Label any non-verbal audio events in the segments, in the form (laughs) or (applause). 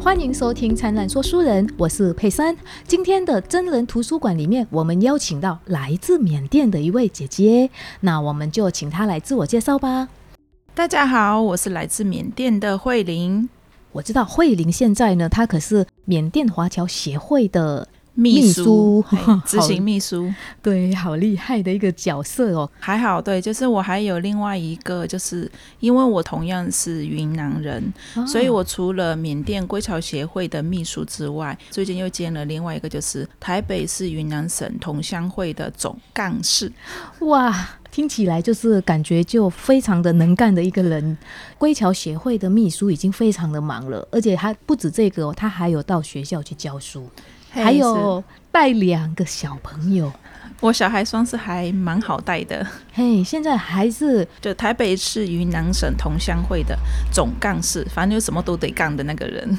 欢迎收听《灿烂说书人》，我是佩珊。今天的真人图书馆里面，我们邀请到来自缅甸的一位姐姐，那我们就请她来自我介绍吧。大家好，我是来自缅甸的慧玲。我知道慧玲现在呢，她可是缅甸华侨协会的。秘书，(laughs) 执行秘书，对，好厉害的一个角色哦。还好，对，就是我还有另外一个，就是因为我同样是云南人，所以我除了缅甸归侨协会的秘书之外，最近又兼了另外一个，就是台北市云南省同乡会的总干事。哇，听起来就是感觉就非常的能干的一个人。归侨协会的秘书已经非常的忙了，而且他不止这个，他还有到学校去教书。还有带两个小朋友，我小孩算是还蛮好带的。嘿，现在还是就台北市云南省同乡会的总干事，反正就什么都得干的那个人。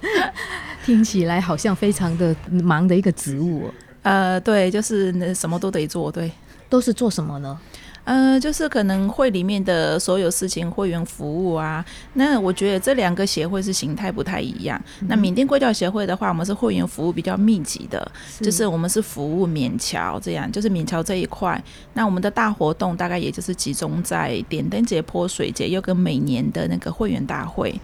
(laughs) 听起来好像非常的忙的一个职务。呃，对，就是那什么都得做。对，都是做什么呢？呃，就是可能会里面的所有事情，会员服务啊。那我觉得这两个协会是形态不太一样。那缅甸归教协会的话，我们是会员服务比较密集的，就是我们是服务缅侨这样，就是缅侨这一块。那我们的大活动大概也就是集中在点灯节、泼水节，又跟每年的那个会员大会。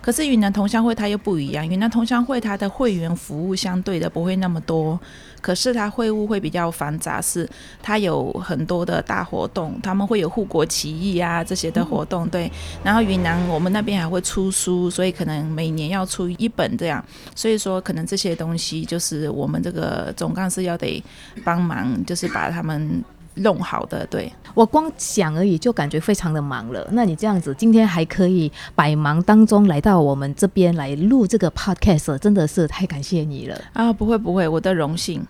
可是云南同乡会它又不一样，云南同乡会它的会员服务相对的不会那么多，可是它会务会比较繁杂，是它有很多的大活动，他们会有护国起义啊这些的活动，对。然后云南我们那边还会出书，所以可能每年要出一本这样，所以说可能这些东西就是我们这个总干事要得帮忙，就是把他们。弄好的，对我光想而已就感觉非常的忙了。那你这样子今天还可以百忙当中来到我们这边来录这个 podcast，真的是太感谢你了啊！不会不会，我的荣幸。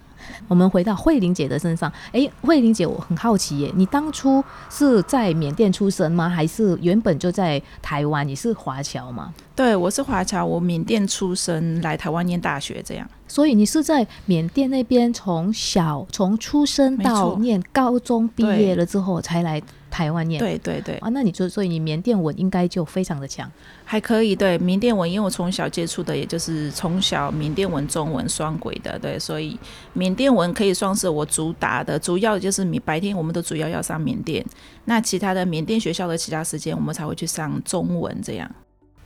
我们回到慧玲姐的身上，哎，慧玲姐，我很好奇耶，你当初是在缅甸出生吗？还是原本就在台湾？你是华侨吗？对，我是华侨，我缅甸出生，来台湾念大学这样。所以你是在缅甸那边从小从出生到念高中毕业了之后才来。台湾念对对对啊，那你就所以你缅甸文应该就非常的强，还可以对缅甸文，因为我从小接触的也就是从小缅甸文中文双轨的，对，所以缅甸文可以算是我主打的，主要就是你白天我们都主要要上缅甸，那其他的缅甸学校的其他时间我们才会去上中文这样。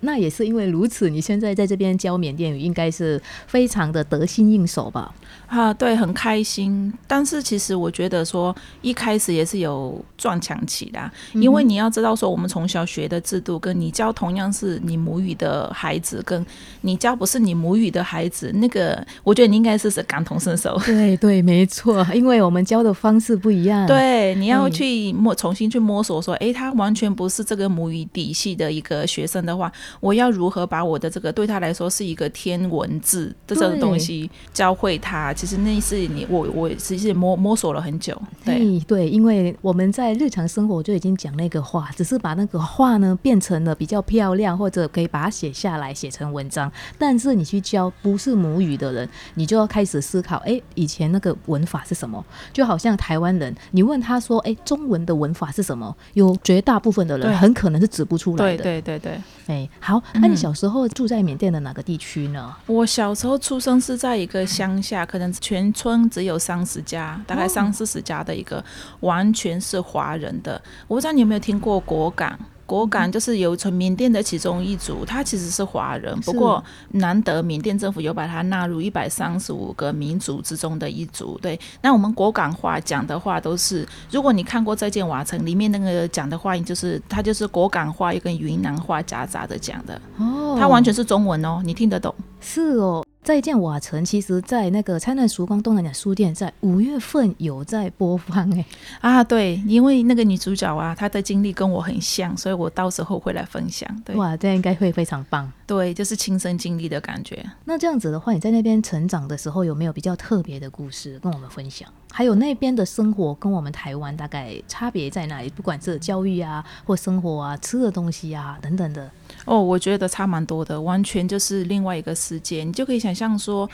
那也是因为如此，你现在在这边教缅甸语，应该是非常的得心应手吧？啊，对，很开心。但是其实我觉得说，一开始也是有撞墙期的，因为你要知道说，我们从小学的制度，跟你教同样是你母语的孩子，跟你教不是你母语的孩子，那个我觉得你应该是是感同身受。对对，没错，因为我们教的方式不一样。对，你要去摸，重新去摸索说，哎，他完全不是这个母语底细的一个学生的话。我要如何把我的这个对他来说是一个天文字的这种东西教会他？其实那是你我我其实摸摸索了很久。对对，因为我们在日常生活就已经讲那个话，只是把那个话呢变成了比较漂亮，或者可以把它写下来写成文章。但是你去教不是母语的人，你就要开始思考：哎，以前那个文法是什么？就好像台湾人，你问他说：哎，中文的文法是什么？有绝大部分的人很可能是指不出来的。对对对对，哎。好，那你小时候住在缅甸的哪个地区呢？我小时候出生是在一个乡下，可能全村只有三十家，大概三四十家的一个，完全是华人的。我不知道你有没有听过果敢。果敢就是有从缅甸的其中一族，他其实是华人，不过难得缅甸政府有把他纳入一百三十五个民族之中的一族。对，那我们果敢话讲的话都是，如果你看过《再见瓦城》里面那个讲的话，就是他就是果敢话又跟云南话夹杂的讲的，哦，他完全是中文哦，你听得懂？是哦。再见瓦城，其实在那个灿烂曙光东南亚书店，在五月份有在播放哎啊，对，因为那个女主角啊，她的经历跟我很像，所以我到时候会来分享。对，哇，这样应该会非常棒。对，就是亲身经历的感觉。那这样子的话，你在那边成长的时候，有没有比较特别的故事跟我们分享？还有那边的生活跟我们台湾大概差别在哪里？不管是教育啊，或生活啊，吃的东西啊等等的。哦，我觉得差蛮多的，完全就是另外一个世界。你就可以想象说，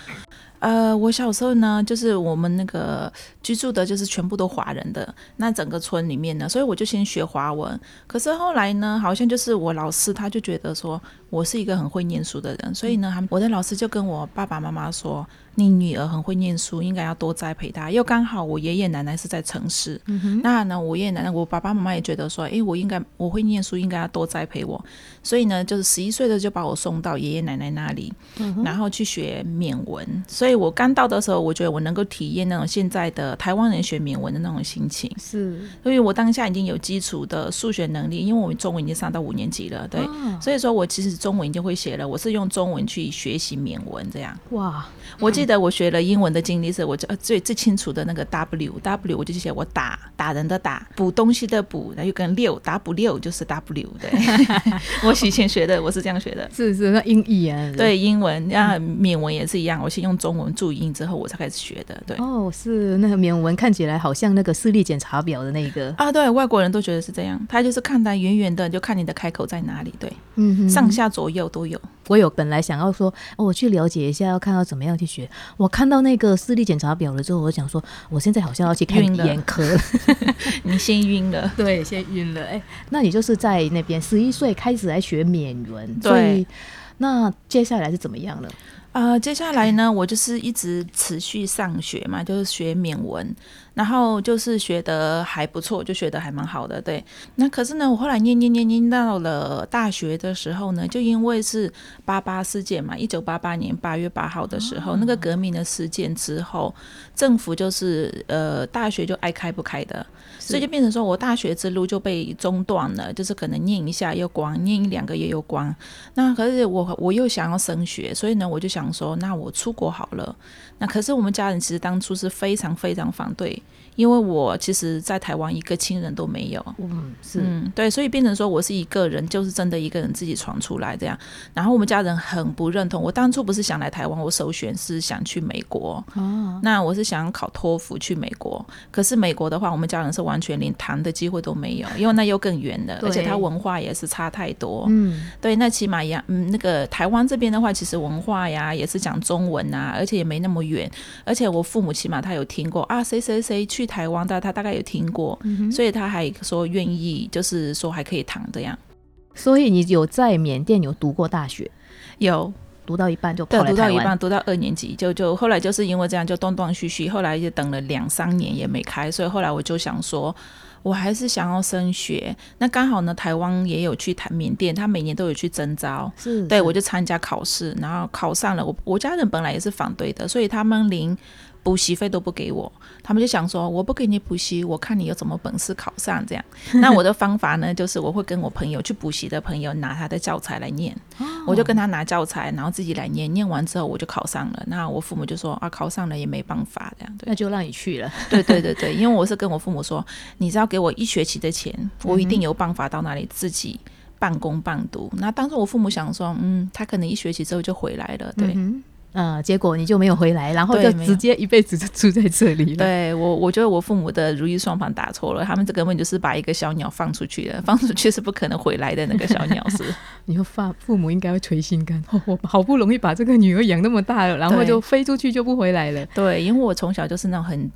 呃，我小时候呢，就是我们那个居住的，就是全部都华人的那整个村里面呢，所以我就先学华文。可是后来呢，好像就是我老师他就觉得说我是一个很会念书的人，所以呢，我的老师就跟我爸爸妈妈说。你女儿很会念书，应该要多栽培她。又刚好我爷爷奶奶是在城市，那呢，我爷爷奶奶、我爸爸妈妈也觉得说，哎，我应该我会念书，应该要多栽培我。所以呢，就是十一岁的就把我送到爷爷奶奶那里，然后去学缅文。所以我刚到的时候，我觉得我能够体验那种现在的台湾人学缅文的那种心情。是，因为我当下已经有基础的数学能力，因为我们中文已经上到五年级了，对。所以说我其实中文已经会写了，我是用中文去学习缅文这样。哇，我记得。我学了英文的经历是，我就最最清楚的那个 W W，我就写我打打人的打，补东西的补，然后又跟六打补六就是 W 对。(laughs) 我以前学的，我是这样学的。是是，那英译啊？对，英文那，缅文也是一样，我先用中文注音之后，我才开始学的。对。哦，是那个缅文看起来好像那个视力检查表的那个啊，对外国人都觉得是这样，他就是看他远远的就看你的开口在哪里，对，嗯，上下左右都有。我有本来想要说，哦我去了解一下，要看到怎么样去学。我看到那个视力检查表了之后，我想说，我现在好像要去看眼科。(laughs) 你先晕了，对，先晕了。哎，那你就是在那边十一岁开始来学缅文，对。那接下来是怎么样了？呃，接下来呢，我就是一直持续上学嘛，就是学缅文。然后就是学的还不错，就学的还蛮好的，对。那可是呢，我后来念念念念到了大学的时候呢，就因为是八八事件嘛，一九八八年八月八号的时候，那个革命的事件之后，政府就是呃大学就爱开不开的，所以就变成说我大学之路就被中断了，就是可能念一下又关，念一两个月又关。那可是我我又想要升学，所以呢，我就想说，那我出国好了。那可是我们家人其实当初是非常非常反对。因为我其实，在台湾一个亲人都没有，嗯，是，嗯，对，所以变成说我是一个人，就是真的一个人自己闯出来这样。然后我们家人很不认同。我当初不是想来台湾，我首选是想去美国。哦，那我是想考托福去美国。可是美国的话，我们家人是完全连谈的机会都没有，因为那又更远了，而且它文化也是差太多。嗯，对，那起码一样，嗯，那个台湾这边的话，其实文化呀也是讲中文啊，而且也没那么远。而且我父母起码他有听过啊，谁谁谁去。台湾的他大概有听过，所以他还说愿意，就是说还可以谈这样。所以你有在缅甸有读过大学？有读到一半就对，读到一半读到二年级就就后来就是因为这样就断断续续，后来就等了两三年也没开，所以后来我就想说，我还是想要升学。那刚好呢，台湾也有去谈缅甸，他每年都有去征招，是对我就参加考试，然后考上了。我我家人本来也是反对的，所以他们连。补习费都不给我，他们就想说我不给你补习，我看你有什么本事考上这样。(laughs) 那我的方法呢，就是我会跟我朋友去补习的朋友拿他的教材来念，我就跟他拿教材，然后自己来念，念完之后我就考上了。那我父母就说啊，考上了也没办法这样，那就让你去了。(laughs) 对对对对，因为我是跟我父母说，你只要给我一学期的钱，我一定有办法到那里自己半工半读。那当时我父母想说，嗯，他可能一学期之后就回来了，对。嗯，结果你就没有回来，然后就直接一辈子就住在这里了。(laughs) 对我，我觉得我父母的如意算盘打错了，他们这根本就是把一个小鸟放出去了，(laughs) 放出去是不可能回来的那个小鸟是。(laughs) 你说父父母应该会捶心肝，我好不容易把这个女儿养那么大了，然后就飞出去就不回来了。对，因为我从小就是那种很。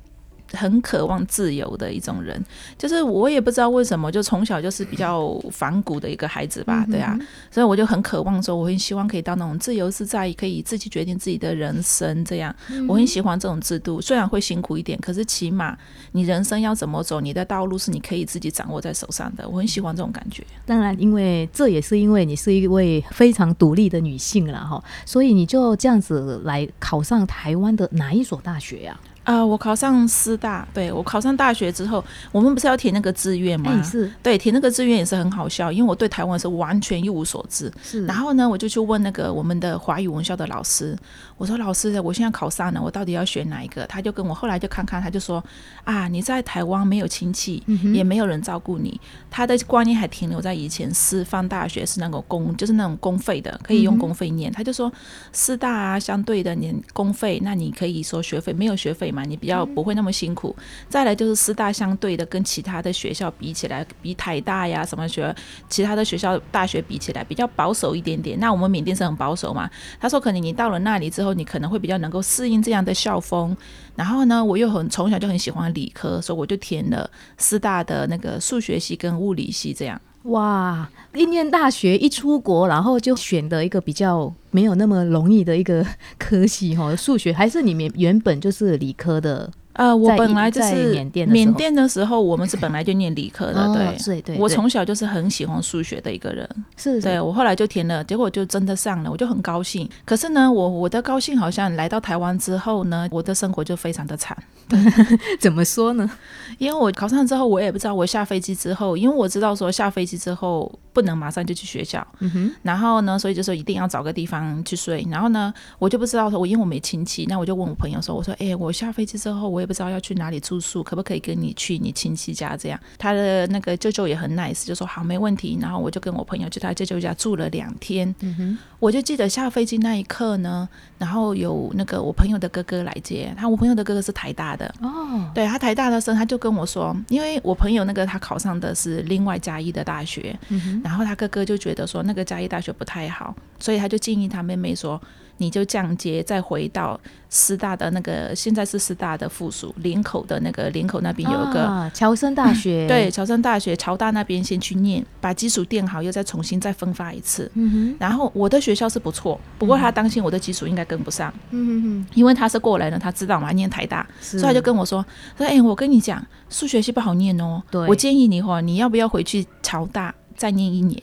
很渴望自由的一种人，就是我也不知道为什么，就从小就是比较反骨的一个孩子吧，对啊，所以我就很渴望说，我很希望可以到那种自由自在，可以自己决定自己的人生这样。我很喜欢这种制度，虽然会辛苦一点，可是起码你人生要怎么走，你的道路是你可以自己掌握在手上的。我很喜欢这种感觉。当然，因为这也是因为你是一位非常独立的女性了哈，所以你就这样子来考上台湾的哪一所大学呀？啊，我考上师大，对我考上大学之后，我们不是要填那个志愿吗？是，对，填那个志愿也是很好笑，因为我对台湾是完全一无所知。是，然后呢，我就去问那个我们的华语文校的老师，我说老师，我现在考上了，我到底要选哪一个？他就跟我后来就看看，他就说啊，你在台湾没有亲戚，也没有人照顾你，他的观念还停留在以前师范大学是那个公，就是那种公费的，可以用公费念。他就说师大啊，相对的你公费，那你可以说学费没有学费。嘛，你比较不会那么辛苦。再来就是师大相对的跟其他的学校比起来，比台大呀什么学其他的学校大学比起来比较保守一点点。那我们缅甸是很保守嘛，他说可能你到了那里之后，你可能会比较能够适应这样的校风。然后呢，我又很从小就很喜欢理科，所以我就填了师大的那个数学系跟物理系这样。哇！一念大学一出国，然后就选的一个比较没有那么容易的一个科系 (laughs) 哈，数学还是你们原本就是理科的。呃，我本来就是缅甸缅甸的时候，我们是本来就念理科的，对对。我从小就是很喜欢数学的一个人，是。对我后来就填了，结果就真的上了，我就很高兴。可是呢，我我的高兴好像来到台湾之后呢，我的生活就非常的惨。(laughs) 怎么说呢？因为我考上之后，我也不知道我下飞机之后，因为我知道说下飞机之后不能马上就去学校，嗯哼。然后呢，所以就说一定要找个地方去睡。然后呢，我就不知道说，我因为我没亲戚，那我就问我朋友说，我说，哎，我下飞机之后，我也不知道要去哪里住宿，可不可以跟你去你亲戚家？这样，他的那个舅舅也很 nice，就说好，没问题。然后我就跟我朋友去他舅舅家住了两天。嗯哼。我就记得下飞机那一刻呢，然后有那个我朋友的哥哥来接他，我朋友的哥哥是台大的哦，对他台大的时候，他就跟我说，因为我朋友那个他考上的是另外加一的大学，然后他哥哥就觉得说那个嘉义大学不太好，所以他就建议他妹妹说。你就降阶，再回到师大的那个，现在是师大的附属林口的那个林口那边有一个侨生大学，对，侨生大学侨大那边先去念，把基础垫好，又再重新再分发一次。嗯哼。然后我的学校是不错，不过他担心我的基础应该跟不上。嗯哼哼。因为他是过来人，他知道嘛，念台大，所以他就跟我说：“说哎，我跟你讲，数学系不好念哦。我建议你哈，你要不要回去侨大？”再念一年，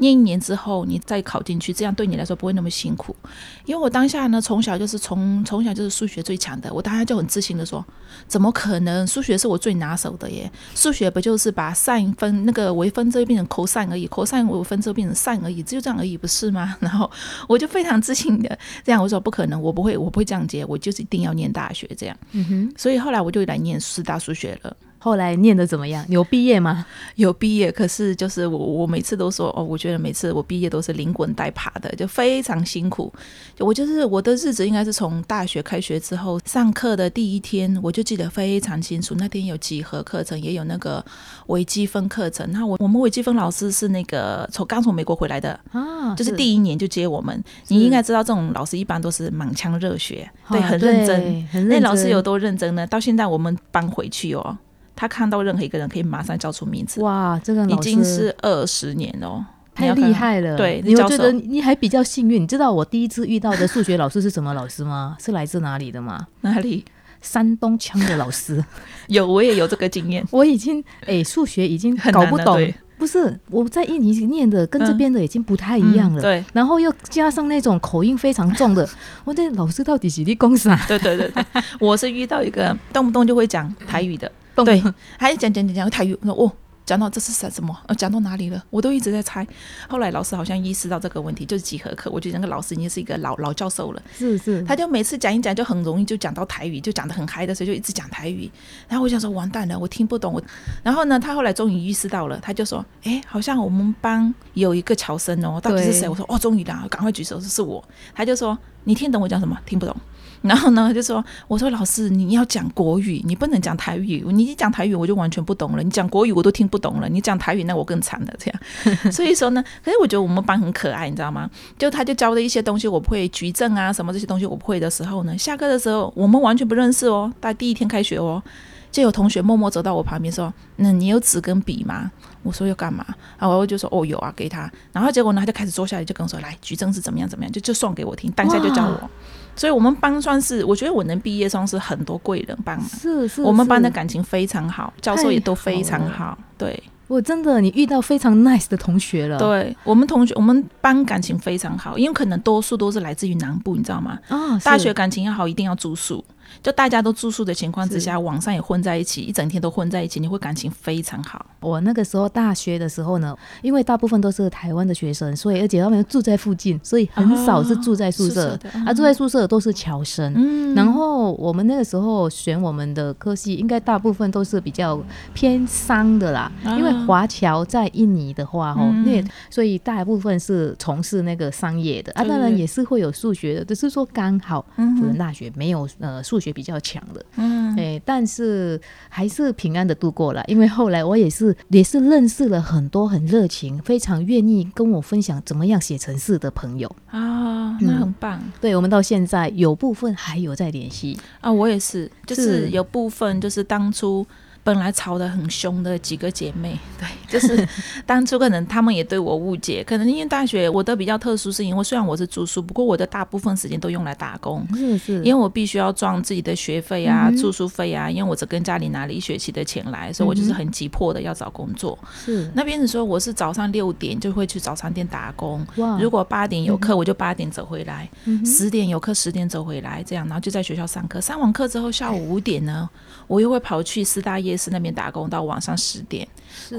念一年之后你再考进去，这样对你来说不会那么辛苦。因为我当下呢，从小就是从从小就是数学最强的，我当下就很自信的说，怎么可能？数学是我最拿手的耶！数学不就是把 sin 分那个微分之后变成 cos 而已，cos 微分之后变成 sin 而已，只有这样而已，不是吗？(laughs) 然后我就非常自信的这样我说不可能，我不会，我不会这样接，我就是一定要念大学这样。嗯哼，所以后来我就来念师大数学了。后来念的怎么样？有毕业吗？有毕业，可是就是我，我每次都说哦，我觉得每次我毕业都是连滚带爬的，就非常辛苦。就我就是我的日子，应该是从大学开学之后上课的第一天，我就记得非常清楚。那天有几何课程，也有那个微积分课程。那我我们微积分老师是那个从刚从美国回来的啊，就是第一年就接我们。你应该知道，这种老师一般都是满腔热血，对，很认真。那老师有多认真呢？到现在我们搬回去哦。他看到任何一个人，可以马上叫出名字。哇，这个已经是二十年哦，太厉害了。对，你觉得你还比较幸运。你知道我第一次遇到的数学老师是什么老师吗？是来自哪里的吗？哪里？山东腔的老师。(laughs) 有，我也有这个经验。(laughs) 我已经哎，数学已经搞不懂。不是，我在印尼念的跟这边的已经不太一样了。对。然后又加上那种口音非常重的，(laughs) 我这老师到底是你公啥？对对对对，(laughs) 我是遇到一个动不动就会讲台语的。对，还讲讲讲讲台语，我说哦，讲到这是什什么？呃，讲到哪里了？我都一直在猜。后来老师好像意识到这个问题，就是几何课。我觉得那个老师已经是一个老老教授了，是是。他就每次讲一讲，就很容易就讲到台语，就讲的很嗨的时候，就一直讲台语。然后我想说，完蛋了，我听不懂。我，然后呢，他后来终于意识到了，他就说，哎，好像我们班有一个乔生哦，到底是谁？我说，哦，终于啦，赶快举手，说是我。他就说，你听懂我讲什么？听不懂。然后呢，就说我说老师，你要讲国语，你不能讲台语。你一讲台语，我就完全不懂了。你讲国语，我都听不懂了。你讲台语，那我更惨了。这样，(laughs) 所以说呢，可是我觉得我们班很可爱，你知道吗？就他就教的一些东西，我不会举证啊，什么这些东西我不会的时候呢，下课的时候我们完全不认识哦，大第一天开学哦，就有同学默默走到我旁边说：“那你有纸跟笔吗？”我说要干嘛？然后我就说：“哦，有啊，给他。”然后结果呢，他就开始坐下来，就跟我说：“来，举证是怎么样怎么样，就就算给我听，当下就教我。”所以，我们班算是，我觉得我能毕业算是很多贵人帮忙。是是，我们班的感情非常好，教授也都非常好。对，我真的，你遇到非常 nice 的同学了。对我们同学，我们班感情非常好，因为可能多数都是来自于南部，你知道吗？啊，大学感情要好，一定要住宿。就大家都住宿的情况之下，网上也混在一起，一整天都混在一起，你会感情非常好。我那个时候大学的时候呢，因为大部分都是台湾的学生，所以而且他们住在附近，所以很少是住在宿舍。啊，住在宿舍都是侨生。嗯。然后我们那个时候选我们的科系，应该大部分都是比较偏商的啦，因为华侨在印尼的话，哦，那所以大部分是从事那个商业的啊，当然也是会有数学的，只是说刚好辅仁大学没有呃数学比较强的，嗯，哎，但是还是平安的度过了，因为后来我也是也是认识了很多很热情、非常愿意跟我分享怎么样写城市的朋友。啊，那很棒。对我们到现在有部分还有在联系。啊，我也是，就是。有部分就是当初。本来吵得很凶的几个姐妹，对，就是 (laughs) 当初可能他们也对我误解，可能因为大学我的比较特殊，是因为虽然我是住宿，不过我的大部分时间都用来打工，是是，因为我必须要赚自己的学费啊、住宿费啊，因为我只跟家里拿了一学期的钱来，所以我就是很急迫的要找工作。是，那边子说我是早上六点就会去早餐店打工，如果八点有课，我就八点走回来，十点有课十点走回来，这样，然后就在学校上课，上完课之后下午五点呢，我又会跑去师大夜市那边打工到晚上十点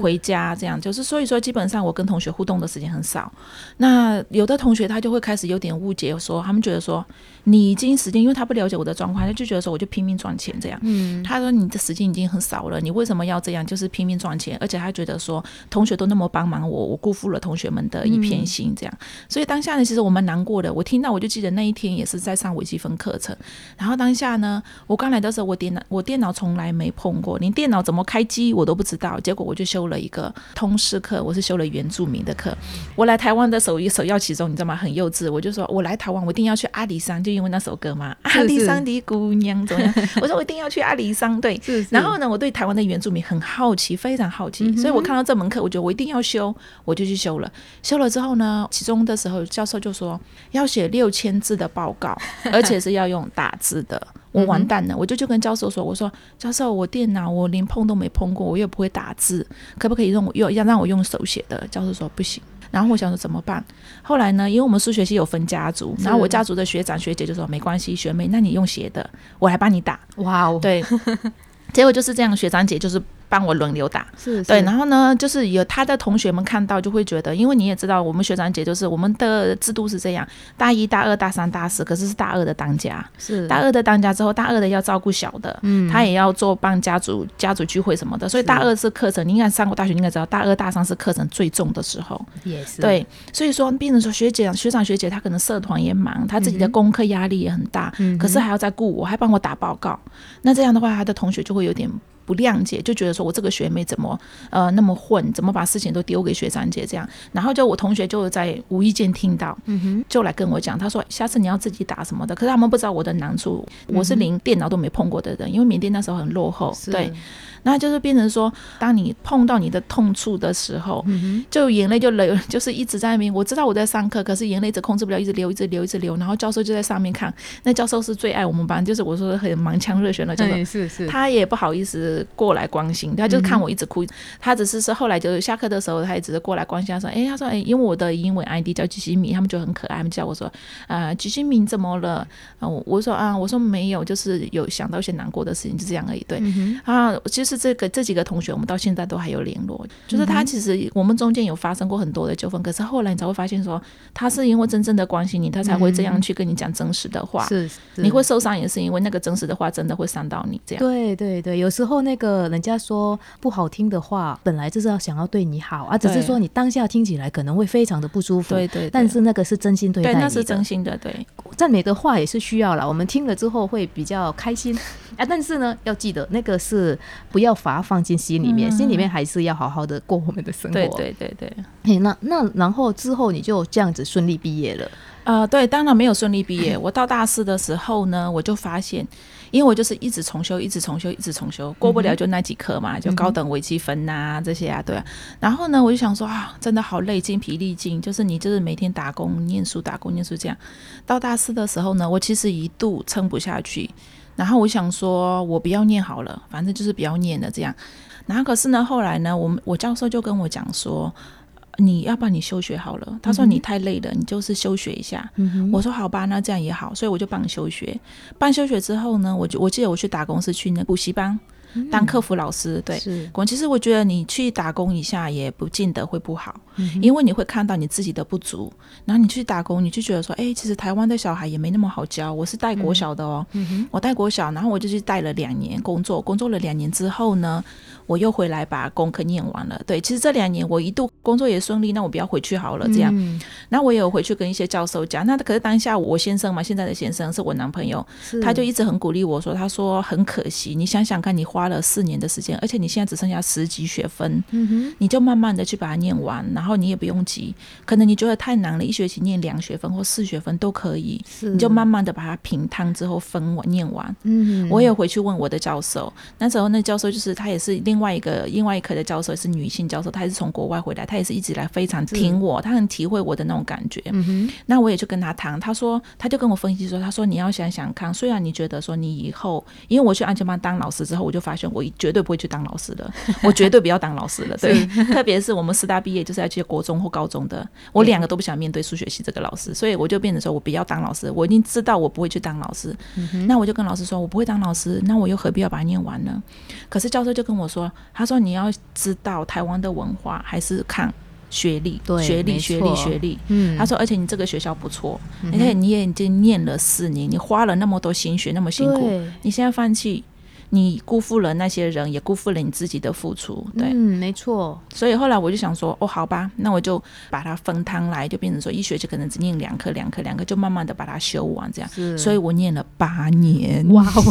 回家，这样就是所以说基本上我跟同学互动的时间很少。那有的同学他就会开始有点误解，说他们觉得说你已经时间，因为他不了解我的状况，他就觉得说我就拼命赚钱这样。嗯，他说你的时间已经很少了，你为什么要这样？就是拼命赚钱，而且他觉得说同学都那么帮忙我，我辜负了同学们的一片心这样。所以当下呢，其实我蛮难过的。我听到我就记得那一天也是在上微积分课程，然后当下呢，我刚来的时候我电脑我电脑从来没碰过，连电脑怎么开机我都不知道，结果我就修了一个通识课，我是修了原住民的课。我来台湾的首一首要其中，你知道吗？很幼稚，我就说我来台湾，我一定要去阿里山，就因为那首歌嘛，阿里山的姑娘怎么样？我说我一定要去阿里山，对。(laughs) 然后呢，我对台湾的原住民很好奇，非常好奇，所以我看到这门课，我觉得我一定要修，我就去修了。修了之后呢，其中的时候教授就说要写六千字的报告，而且是要用打字的。我完蛋了，我就就跟教授说：“我说教授，我电脑我连碰都没碰过，我又不会打字，可不可以用我用要让我用手写的？”教授说不行。然后我想说怎么办？后来呢，因为我们数学系有分家族，然后我家族的学长学姐就说没关系，学妹，那你用写的，我来帮你打。哇哦，对，(laughs) 结果就是这样，学长姐就是。帮我轮流打，是对，然后呢，就是有他的同学们看到就会觉得，因为你也知道，我们学长姐就是我们的制度是这样，大一、大二、大三、大四，可是是大二的当家，是。大二的当家之后，大二的要照顾小的，嗯，他也要做帮家族家族聚会什么的，所以大二是课程，你应该上过大学，你应该知道，大二大三是课程最重的时候，也是。对，所以说变成说学姐、学长、学姐，他可能社团也忙，他自己的功课压力也很大，嗯，可是还要再顾我，还帮我打报告，那这样的话，他的同学就会有点。不谅解，就觉得说我这个学妹怎么呃那么混，怎么把事情都丢给学长姐这样，然后就我同学就在无意间听到，嗯哼，就来跟我讲，他说下次你要自己打什么的，可是他们不知道我的难处，我是连电脑都没碰过的人，因为缅甸那时候很落后，对。那就是变成说，当你碰到你的痛处的时候，就眼泪就流，(laughs) 就是一直在那边。我知道我在上课，可是眼泪一直控制不了，一直流，一直流，一直流。然后教授就在上面看，那教授是最爱我们班，就是我说很满腔热血的教授，是是。他也不好意思过来关心，他就看我一直哭。他只是是后来就是下课的时候，他也只是过来关心，他说：“哎，他说哎，因为我的英文 ID 叫吉西米，他们就很可爱，他们叫我说啊，吉西米怎么了？啊，我说啊，我说没有，就是有想到一些难过的事情，就这样而已。对啊，其实。是这个这几个同学，我们到现在都还有联络。就是他其实我们中间有发生过很多的纠纷，可是后来你才会发现说，他是因为真正的关心你，他才会这样去跟你讲真实的话。是，你会受伤也是因为那个真实的话真的会伤到你。这样。对对对，有时候那个人家说不好听的话，本来就是要想要对你好啊，只是说你当下听起来可能会非常的不舒服。对对。但是那个是真心对待你那是真心的。对，赞美的话也是需要了，我们听了之后会比较开心啊。但是呢，要记得那个是不要把它放进。心里面，心里面还是要好好的过我们的生活。对对对那那然后之后你就这样子顺利毕业了？呃，对，当然没有顺利毕业。我到大四的时候呢，我就发现，因为我就是一直重修，一直重修，一直重修，过不了就那几科嘛，就高等微积分呐这些啊，对。然后呢，我就想说啊，真的好累，精疲力尽，就是你就是每天打工、念书、打工、念书这样。到大四的时候呢，我其实一度撑不下去，然后我想说，我不要念好了，反正就是不要念了这样。然后可是呢，后来呢，我们我教授就跟我讲说，你要不然你休学好了。他说你太累了，你就是休学一下。我说好吧，那这样也好，所以我就帮你休学。办休学之后呢，我就我记得我去打工是去那补习班。当客服老师，对。是，我其实我觉得你去打工一下也不见得会不好，因为你会看到你自己的不足，然后你去打工，你就觉得说，哎，其实台湾的小孩也没那么好教。我是带国小的哦，我带国小，然后我就去带了两年工作，工作了两年之后呢。我又回来把功课念完了。对，其实这两年我一度工作也顺利，那我不要回去好了。这样，那我也有回去跟一些教授讲。那可是当下我先生嘛，现在的先生是我男朋友，他就一直很鼓励我说：“他说很可惜，你想想看，你花了四年的时间，而且你现在只剩下十几学分，你就慢慢的去把它念完，然后你也不用急。可能你觉得太难了，一学期念两学分或四学分都可以，你就慢慢的把它平摊之后分完念完。嗯，我也回去问我的教授，那时候那教授就是他也是另。另外一个另外一科的教授是女性教授，她也是从国外回来，她也是一直来非常听我，他很体会我的那种感觉。那我也就跟他谈，他说，他就跟我分析说，他说你要想想看，虽然你觉得说你以后，因为我去安全班当老师之后，我就发现我绝对不会去当老师的，我绝对不要当老师了。(laughs) 对，(laughs) 特别是我们师大毕业就是要去国中或高中的，我两个都不想面对数学系这个老师，所以我就变成说我不要当老师，我已经知道我不会去当老师。那我就跟老师说，我不会当老师，那我又何必要把它念完呢？可是教授就跟我说。他说：“你要知道台湾的文化还是看学历，学历，学历，学历。嗯，他说，而且你这个学校不错，你看你也已经念了四年，你花了那么多心血，那么辛苦，你现在放弃。”你辜负了那些人，也辜负了你自己的付出。对，嗯，没错。所以后来我就想说，哦，好吧，那我就把它分摊来，就变成说一学期可能只念两科，两科，两科，就慢慢的把它修完，这样。所以我念了八年。哇哦！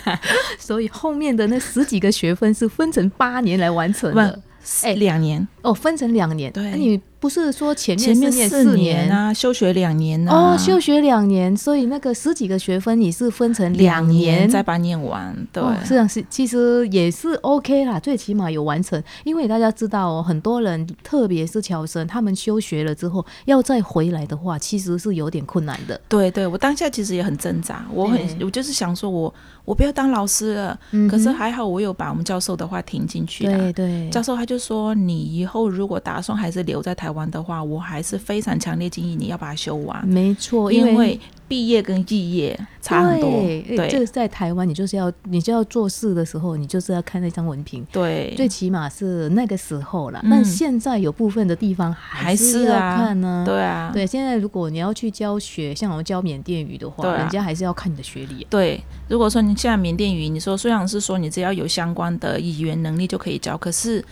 (laughs) 所以后面的那十几个学分是分成八年来完成的。哎，两年哦，分成两年。对，你不是说前面前面四年啊，休学两年啊？哦，休学两年，所以那个十几个学分你是分成两年再把念完。对，这样是其实也是 OK 啦，最起码有完成。因为大家知道哦，很多人特别是侨生，他们休学了之后要再回来的话，其实是有点困难的。对，对我当下其实也很挣扎，我很我就是想说我。我不要当老师了，可是还好我有把我们教授的话听进去对对，教授他就说，你以后如果打算还是留在台湾的话，我还是非常强烈建议你要把它修完。没错，因为。毕业跟肄业差很多，对，这在台湾，你就是要你就要做事的时候，你就是要看那张文凭，对，最起码是那个时候了。但现在有部分的地方还是要看呢，对啊，对。现在如果你要去教学，像我们教缅甸语的话，人家还是要看你的学历。对，如果说你现在缅甸语，你说虽然是说你只要有相关的语言能力就可以教，可是。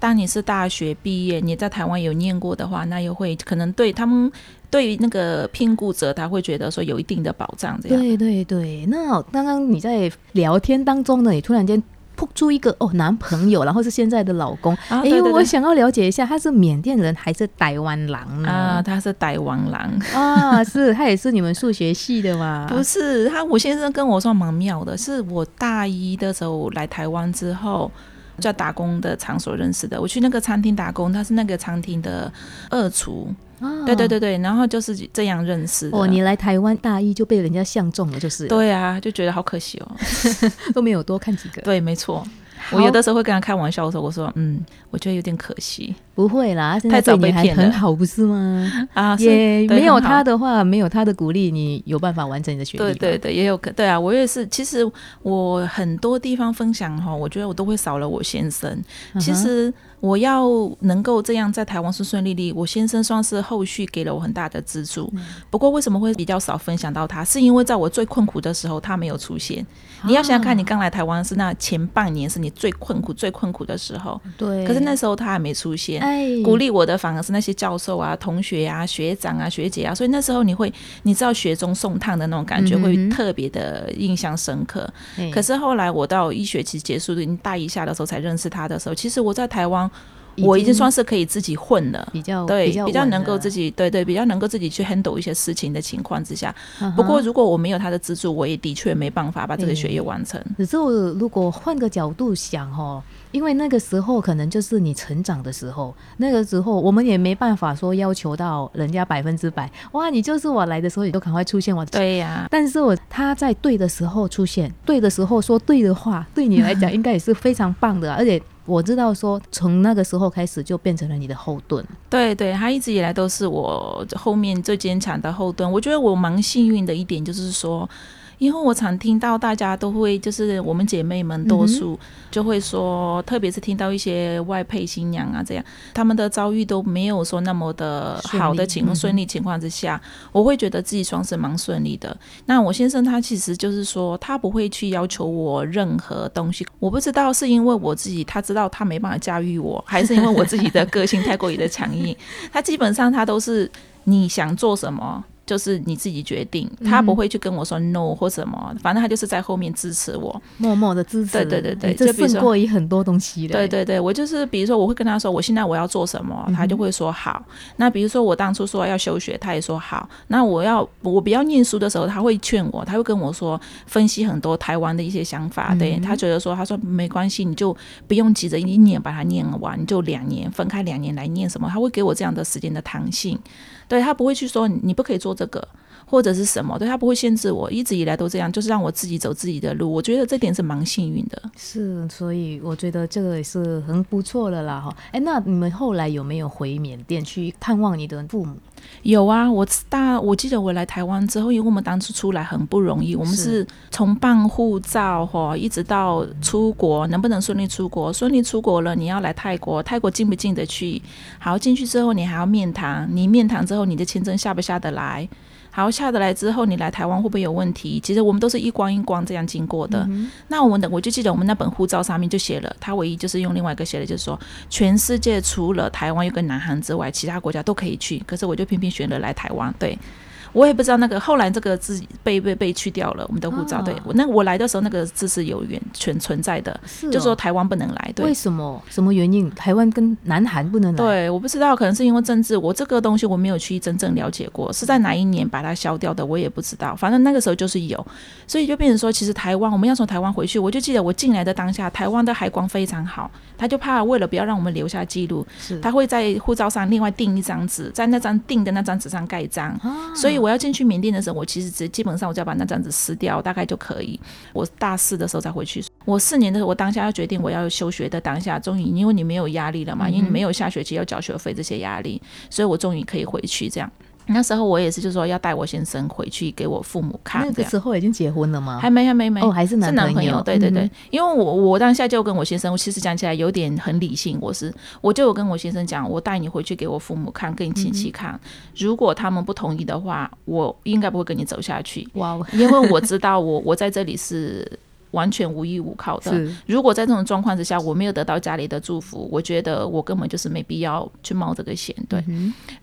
当你是大学毕业，你在台湾有念过的话，那又会可能对他们对于那个聘雇者，他会觉得说有一定的保障。这样对对对。那刚刚你在聊天当中呢，你突然间扑出一个哦男朋友，然后是现在的老公。哎，我想要了解一下，他是缅甸人还是台湾狼呢？啊，他是台湾狼啊，是他也是你们数学系的嘛？不是，他我先生跟我说蛮妙的，是我大一的时候来台湾之后。在打工的场所认识的，我去那个餐厅打工，他是那个餐厅的二厨，对对对对，然后就是这样认识。哦，你来台湾大一就被人家相中了，就是。对啊，就觉得好可惜哦，(laughs) 都没有多看几个。对，没错。我有的时候会跟他开玩笑我说，我说：“嗯，我觉得有点可惜。”不会啦，太早被骗很好，不是吗？啊，也没有他的话，没有他的鼓励，你有办法完成你的学历。对对对，也有可对啊，我也是。其实我很多地方分享哈，我觉得我都会少了我先生。其实。我要能够这样在台湾顺顺利利，我先生算是后续给了我很大的资助。不过为什么会比较少分享到他？是因为在我最困苦的时候他没有出现。你要想想看，你刚来台湾是那前半年是你最困苦、最困苦的时候。对。可是那时候他还没出现，鼓励我的反而是那些教授啊、同学啊、学长啊、学姐啊。所以那时候你会，你知道雪中送炭的那种感觉会特别的印象深刻。可是后来我到一学期结束的大一下的时候才认识他的时候，其实我在台湾。我已经算是可以自己混了，比较对，比较能够自己对对，比较能够自己去 handle 一些事情的情况之下。不过如果我没有他的资助，我也的确没办法把这个学业完成。可是如果换个角度想哦，因为那个时候可能就是你成长的时候，那个时候我们也没办法说要求到人家百分之百。哇，你就是我来的时候，你就赶快出现我。对呀，但是我他在对的时候出现，对的时候说对的话，对你来讲应该也是非常棒的，而且。我知道，说从那个时候开始就变成了你的后盾。对对，他一直以来都是我后面最坚强的后盾。我觉得我蛮幸运的一点就是说。因为我常听到大家都会，就是我们姐妹们多数就会说，特别 (laughs) 是听到一些外配新娘啊这样，他们的遭遇都没有说那么的好的情顺利情况之下，我会觉得自己双生蛮顺利的。那我先生他其实就是说，他不会去要求我任何东西。我不知道是因为我自己他知道他没办法驾驭我，还是因为我自己的个性太过于的强硬。他基本上他都是你想做什么。就是你自己决定，他不会去跟我说 no 或什么，反正他就是在后面支持我，默默的支持。对对对对，这胜过于很多东西的。对对对，我就是比如说，我会跟他说，我现在我要做什么，他就会说好。那比如说我当初说要休学，他也说好。那我要我不要念书的时候，他会劝我，他会跟我说分析很多台湾的一些想法。对他觉得说，他说没关系，你就不用急着一年把它念完，你就两年分开两年来念什么，他会给我这样的时间的弹性。对他不会去说你不可以做这个或者是什么，对他不会限制我，一直以来都这样，就是让我自己走自己的路。我觉得这点是蛮幸运的。是，所以我觉得这个也是很不错的啦，哈。哎，那你们后来有没有回缅甸去探望你的父母？有啊，我大我记得我来台湾之后，因为我们当初出来很不容易，我们是从办护照哈，一直到出国，能不能顺利出国？顺利出国了，你要来泰国，泰国进不进得去？好，进去之后你还要面谈，你面谈之后。你的签证下不下得来？好，下得来之后，你来台湾会不会有问题？其实我们都是一关一关这样经过的。那我们的我就记得我们那本护照上面就写了，他唯一就是用另外一个写的，就是说全世界除了台湾有个南韩之外，其他国家都可以去。可是我就偏偏选了来台湾，对。我也不知道那个后来这个字被被被去掉了，我们的护照。对，我那我来的时候那个字是有原全存在的，就说台湾不能来。对，为什么？什么原因？台湾跟南韩不能来？对，我不知道，可能是因为政治。我这个东西我没有去真正了解过，是在哪一年把它消掉的，我也不知道。反正那个时候就是有，所以就变成说，其实台湾我们要从台湾回去，我就记得我进来的当下，台湾的海关非常好，他就怕为了不要让我们留下记录，他会在护照上另外订一张纸，在那张订的那张纸上盖章。所以我要进去缅甸的。时候，我其实只基本上我就要把那张纸撕掉，大概就可以。我大四的时候再回去。我四年的时候，我当下要决定我要休学的当下，终于因为你没有压力了嘛，因为你没有下学期要缴学费这些压力，所以我终于可以回去这样。那时候我也是，就说要带我先生回去给我父母看。那个时候已经结婚了吗？还没，还没，没。哦，还是男朋友。对对对，因为我我当下就跟我先生，我其实讲起来有点很理性。我是，我就有跟我先生讲，我带你回去给我父母看，跟你亲戚看。如果他们不同意的话，我应该不会跟你走下去。哇，因为我知道我我在这里是。完全无依无靠的。如果在这种状况之下，我没有得到家里的祝福，我觉得我根本就是没必要去冒这个险。对，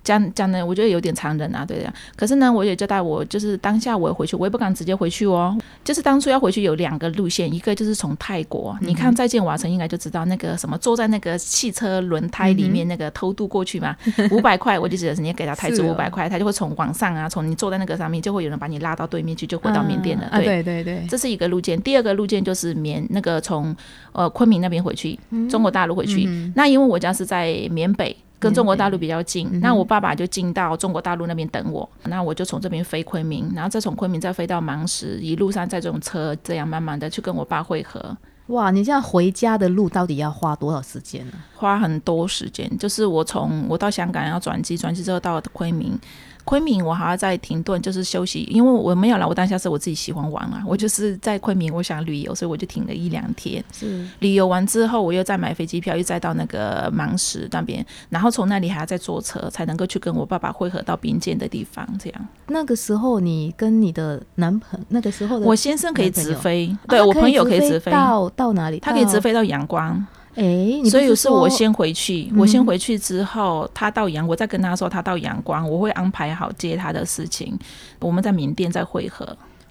讲讲的我觉得有点残忍啊，对呀。可是呢，我也交代我就是当下我回去，我也不敢直接回去哦。就是当初要回去有两个路线，一个就是从泰国，你看再见瓦城应该就知道那个什么坐在那个汽车轮胎里面那个偷渡过去嘛，(laughs) 五百块我就觉得是你给他台币五百块，他就会从网上啊，从你坐在那个上面就会有人把你拉到对面去，就回到缅甸了。对对对，这是一个路线。第二个。路线就是缅那个从呃昆明那边回去，中国大陆回去。那因为我家是在缅北，跟中国大陆比较近，那我爸爸就进到中国大陆那边等我。那我就从这边飞昆明，然后再从昆明再飞到芒市，一路上在这种车这样慢慢的去跟我爸会合。哇，你这样回家的路到底要花多少时间呢？花很多时间，就是我从我到香港要转机，转机之后到昆明。昆明我还要再停顿，就是休息，因为我没有来，我当下是我自己喜欢玩啊，我就是在昆明，我想旅游，所以我就停了一两天。是旅游完之后，我又再买飞机票，又再到那个芒石那边，然后从那里还要再坐车，才能够去跟我爸爸汇合到边界的地方。这样，那个时候你跟你的男朋那个时候的我先生可以直飞，对我朋友可以直飞到到哪里？他可以直飞到阳光。哎，所以是我先回去，我先回去之后，他到阳，我再跟他说他到阳光，我会安排好接他的事情，我们在缅甸再会合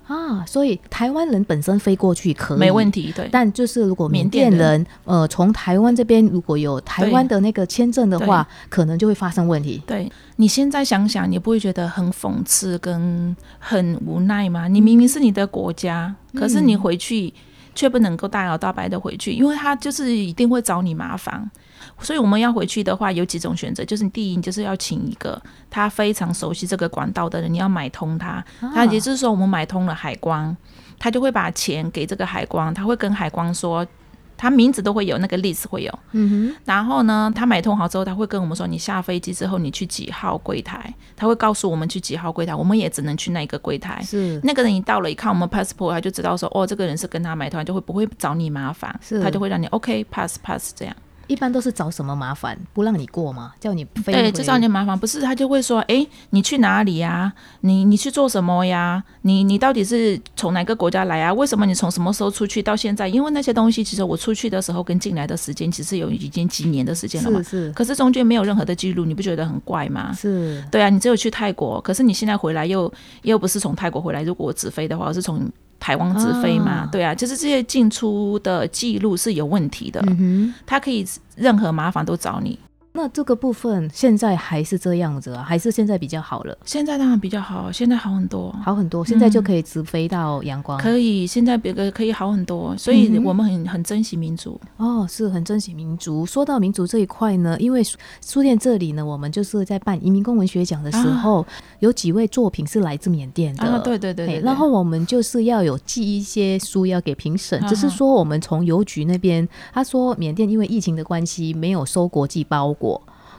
啊。所以台湾人本身飞过去可以没问题，对。但就是如果缅甸人呃从台湾这边如果有台湾的那个签证的话，可能就会发生问题。对你现在想想，你不会觉得很讽刺跟很无奈吗？你明明是你的国家，可是你回去。却不能够大摇大摆的回去，因为他就是一定会找你麻烦，所以我们要回去的话，有几种选择，就是第一，你就是要请一个他非常熟悉这个管道的人，你要买通他，他也就是说，我们买通了海关，他就会把钱给这个海关，他会跟海关说。他名字都会有那个 list 会有。嗯哼，然后呢，他买通好之后，他会跟我们说，你下飞机之后你去几号柜台，他会告诉我们去几号柜台，我们也只能去那个柜台。是那个人一到了，一看我们 passport，他就知道说，哦，这个人是跟他买通，就会不会找你麻烦，是他就会让你 OK pass pass 这样。一般都是找什么麻烦，不让你过吗？叫你飞对，回这找你麻烦，不是他就会说，哎，你去哪里呀？你你去做什么呀？你你到底是从哪个国家来啊？为什么你从什么时候出去到现在？因为那些东西，其实我出去的时候跟进来的时间，其实有已经几年的时间了嘛是。是可是中间没有任何的记录，你不觉得很怪吗？是，对啊，你只有去泰国，可是你现在回来又又不是从泰国回来，如果我直飞的话，我是从台湾直飞嘛？啊对啊，就是这些进出的记录是有问题的，嗯。他可以任何麻烦都找你。那这个部分现在还是这样子啊？还是现在比较好了，现在当然比较好，现在好很多。好很多，现在就可以直飞到阳光。可以，现在别个可以好很多，所以我们很很珍惜民族。哦，是很珍惜民族。说到民族这一块呢，因为书书店这里呢，我们就是在办移民工文学奖的时候，有几位作品是来自缅甸的。啊，对对对对对然后我们就是要有寄一些书要给评审，啊只是说我们从邮局那边，他说缅甸因为疫情的关系没有收国际包裹，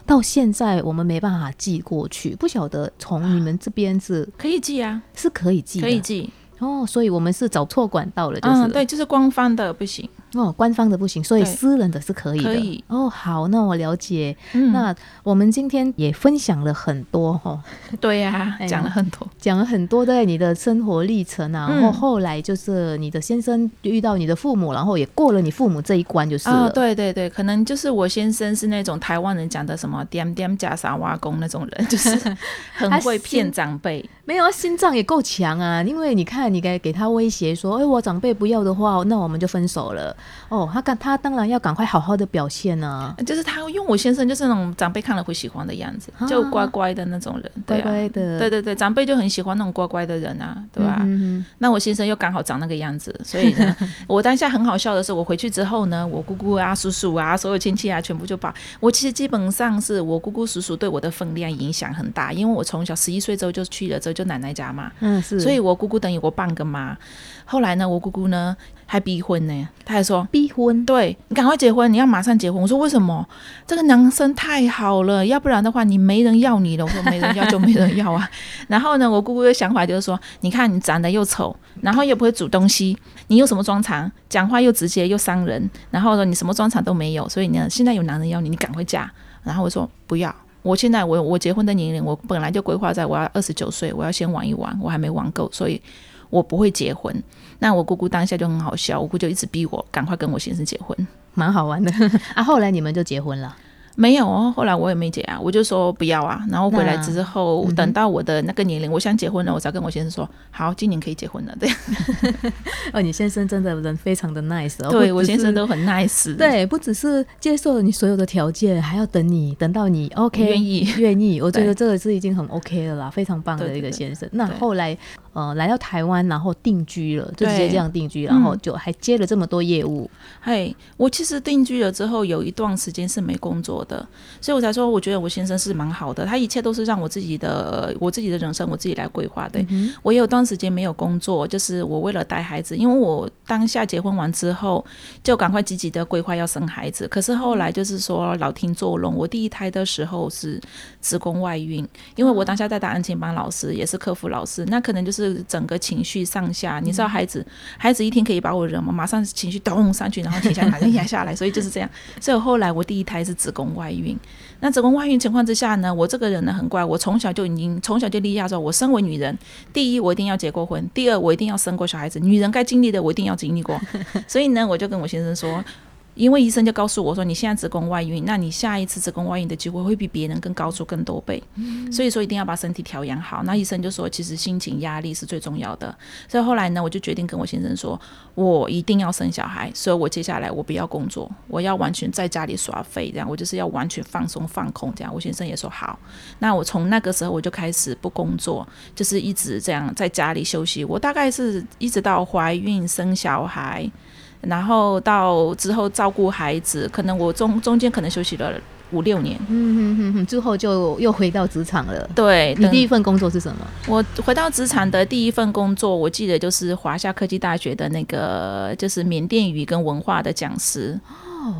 到现在我们没办法寄过去，不晓得从你们这边是可以寄啊，是可以寄，可以寄。哦，所以我们是找错管道了，就是、嗯，对，就是官方的不行。哦，官方的不行，所以私人的是可以的。可以哦，好，那我了解。嗯，那我们今天也分享了很多哈、(laughs) 哦，对呀、讲了很多。讲了很多在你的生活历程啊，嗯然后后来就是你的先生遇到你的父母，然后也过了你父母这一关就是对对对，可能就是我先生是那种台湾人讲的什么点点加沙挖工那种人，就是很会骗长辈。(laughs) 没有啊，心脏也够强啊，因为你看，你给给他威胁说，哎，我长辈不要的话，那我们就分手了。哦，他赶他当然要赶快好好的表现啊，就是他，因为我先生就是那种长辈看了会喜欢的样子，啊。就乖乖的那种人，对乖啊，乖的，对对对，长辈就很喜欢那种乖乖的人啊，对吧、那我先生又刚好长那个样子，所以呢，(laughs) 我当下很好笑的是，我回去之后呢，我姑姑啊、叔叔啊、所有亲戚啊，全部就把我其实基本上是我姑姑、叔叔对我的分量影响很大，因为我从小十一岁之后就去了之后就奶奶家嘛，嗯是，所以我姑姑等于我半个妈。后来呢，我姑姑呢还逼婚呢，他还说。逼婚对你赶快结婚，你要马上结婚。我说为什么？这个男生太好了，要不然的话你没人要你了。我说没人要就没人要啊。(laughs) 然后呢，我姑姑的想法就是说，你看你长得又丑，然后又不会煮东西，你有什么专长？讲话又直接又伤人，然后呢你什么专长都没有，所以呢现在有男人要你，你赶快嫁。然后我说不要。我现在我我结婚的年龄，我本来就规划在我要二十九岁，我要先玩一玩，我还没玩够，所以我不会结婚。那我姑姑当下就很好笑，我姑就一直逼我赶快跟我先生结婚。蛮好玩的 (laughs) 啊。后来你们就结婚了，没有哦，后来我也没结啊，我就说不要啊。然后回来之后，嗯等到我的那个年龄，我想结婚了，我才跟我先生说，好，今年可以结婚了。对，(laughs) 哦，你先生真的人非常的 nice，哦、对我先生都很 nice，，对，不只是接受了你所有的条件，还要等你等到你 OK 愿意愿意，我觉得 (laughs) 这个是已经很 OK 了啦，非常棒的一个对对对先生。那后来呃来到台湾，然后定居了，就直接这样定居，然后嗯就还接了这么多业务。嘿，我其实定居了之后，有一段时间是没工作的，所以我才说，我觉得我先生是蛮好的，他一切都是让我自己的我自己的人生我自己来规划的。嗯我也有段时间没有工作，就是我为了带孩子，因为我当下结婚完之后，就赶快积极的规划要生孩子。可是后来就是说老天作弄，我第一胎的时候是子宫外孕，因为我当下在打安亲班老师，也是客服老师，那可能就是整个情绪上下，你知道孩子，孩子一天可以把我惹嘛？马上情绪咚上去，然后停下来，马上压下来，所以就是这样。(laughs) 所以后来我第一胎是子宫外孕。那子宫外孕情况之下呢，我这个人呢很怪，我从小就已经从小就立下说，我身为女人，第一我一定要结过婚，第二我一定要生过小孩子，女人该经历的我一定要经历过。(laughs) 所以呢，我就跟我先生说。因为医生就告诉我说，你现在子宫外孕，那你下一次子宫外孕的机会会比别人更高出更多倍，所以说一定要把身体调养好。那医生就说，其实心情压力是最重要的。所以后来呢，我就决定跟我先生说，我一定要生小孩，所以我接下来我不要工作，我要完全在家里耍废，这样我就是要完全放松放空，这样。我先生也说好。那我从那个时候我就开始不工作，就是一直这样在家里休息。我大概是一直到怀孕生小孩。然后到之后照顾孩子，可能我中中间可能休息了五六年。嗯哼哼哼，之后就又回到职场了。对，等你第一份工作是什么？我回到职场的第一份工作，我记得就是华夏科技大学的那个，就是缅甸语跟文化的讲师。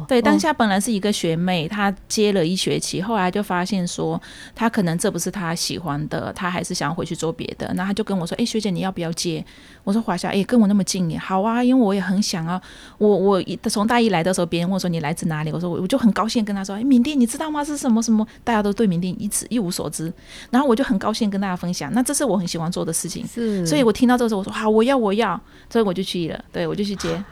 对，当下本来是一个学妹，她接了一学期，后来就发现说，她可能这不是她喜欢的，她还是想要回去做别的。那她就跟我说：“哎，学姐，你要不要接？”我说：“华夏，哎，跟我那么近耶，好啊，因为我也很想啊。我我一从大一来的时候，别人问我说你来自哪里，我说我我就很高兴跟他说：哎，缅甸，你知道吗？是什么什么？大家都对缅甸一直一无所知。然后我就很高兴跟大家分享，那这是我很喜欢做的事情。是，所以我听到这个时候，我说好，我要我要，所以我就去了，对我就去接。”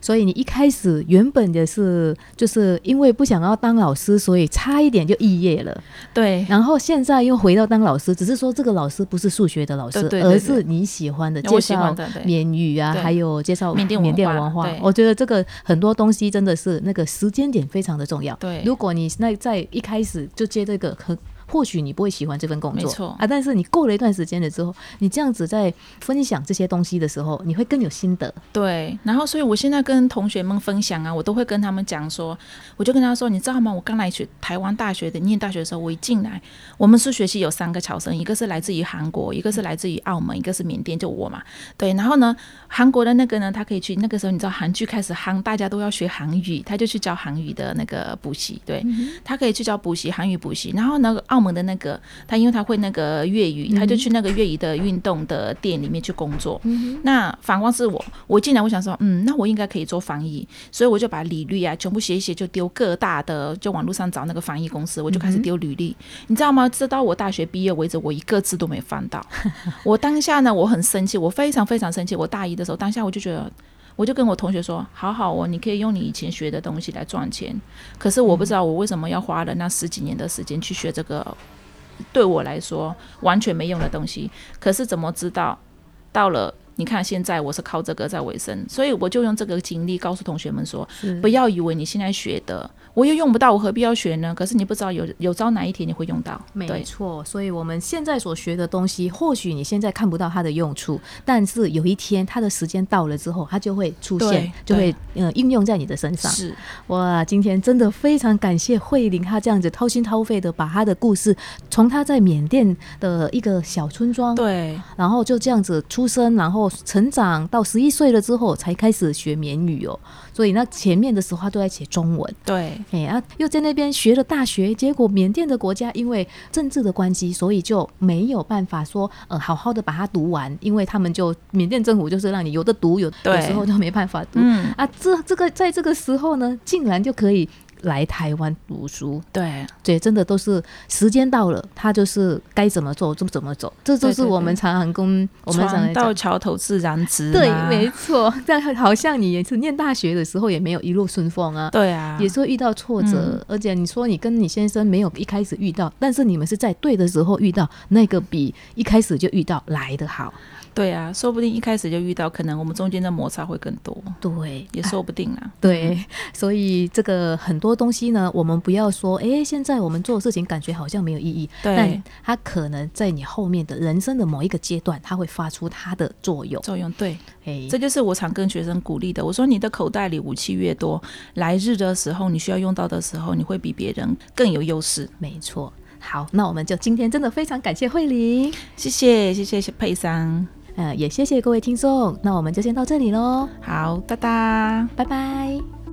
所以你一开始原本的是就是因为不想要当老师，所以差一点就肄业了。对，然后现在又回到当老师，只是说这个老师不是数学的老师，而是你喜欢的介绍缅语啊，还有介绍缅甸缅甸文化。我觉得这个很多东西真的是那个时间点非常的重要。对，如果你那在一开始就接这个可。或许你不会喜欢这份工作，没错啊，但是你过了一段时间了之后，你这样子在分享这些东西的时候，你会更有心得。对，然后所以我现在跟同学们分享啊，我都会跟他们讲说，我就跟他说，你知道吗？我刚来学台湾大学的念大学的时候，我一进来，我们数学系有三个侨生，一个是来自于韩国，一个是来自于澳门，一个是缅甸，就我嘛。对，然后呢，韩国的那个呢，他可以去那个时候，你知道韩剧开始夯，大家都要学韩语，他就去教韩语的那个补习，对他可以去教补习韩语补习，然后呢，澳门的那个。他因为他会那个粤语，他就去那个粤语的运动的店里面去工作。那反光是我，我进来我想说，嗯，那我应该可以做翻译，所以我就把履历啊全部写一写，就丢各大的就网络上找那个翻译公司，我就开始丢履历。你知道吗？直到我大学毕业为止，我一个字都没翻到。我当下呢，我很生气，我非常非常生气。我大一的时候，当下我就觉得，我就跟我同学说，好好哦，你可以用你以前学的东西来赚钱。可是我不知道我为什么要花了那十几年的时间去学这个。对我来说完全没用的东西，可是怎么知道到了？你看，现在我是靠这个在维生，所以我就用这个经历告诉同学们说：不要以为你现在学的我又用不到，我何必要学呢？可是你不知道有有朝哪一天你会用到。没错，所以我们现在所学的东西，或许你现在看不到它的用处，但是有一天它的时间到了之后，它就会出现，就会呃应用在你的身上。是哇，今天真的非常感谢慧玲，她这样子掏心掏肺的把她的故事，从她在缅甸的一个小村庄，对，然后就这样子出生，然后。成长到十一岁了之后，才开始学缅语哦。所以那前面的时候，他都在写中文。对，哎啊，又在那边学了大学，结果缅甸的国家因为政治的关系，所以就没有办法说呃好好的把它读完，因为他们就缅甸政府就是让你有的读，有有时候就没办法读。嗯啊，这这个在这个时候呢，竟然就可以。来台湾读书，对，对，真的都是时间到了，他就是该怎么做就怎么走，这就是我们常常跟我们讲到桥头自然直，对，没错。但好像你也是念大学的时候也没有一路顺风啊，对啊，也是会遇到挫折，而且你说你跟你先生没有一开始遇到，但是你们是在对的时候遇到，那个比一开始就遇到来的好。对啊，说不定一开始就遇到，可能我们中间的摩擦会更多。对，也说不定啊。对，所以这个很多东西呢，我们不要说，哎，现在我们做的事情感觉好像没有意义，但它可能在你后面的人生的某一个阶段，它会发出它的作用。作用对，哎，这就是我常跟学生鼓励的。我说，你的口袋里武器越多，来日的时候你需要用到的时候，你会比别人更有优势。没错。好，那我们就今天真的非常感谢慧玲，谢谢，谢谢佩桑。呃，也谢谢各位听众，那我们就先到这里喽。好，拜拜，拜拜。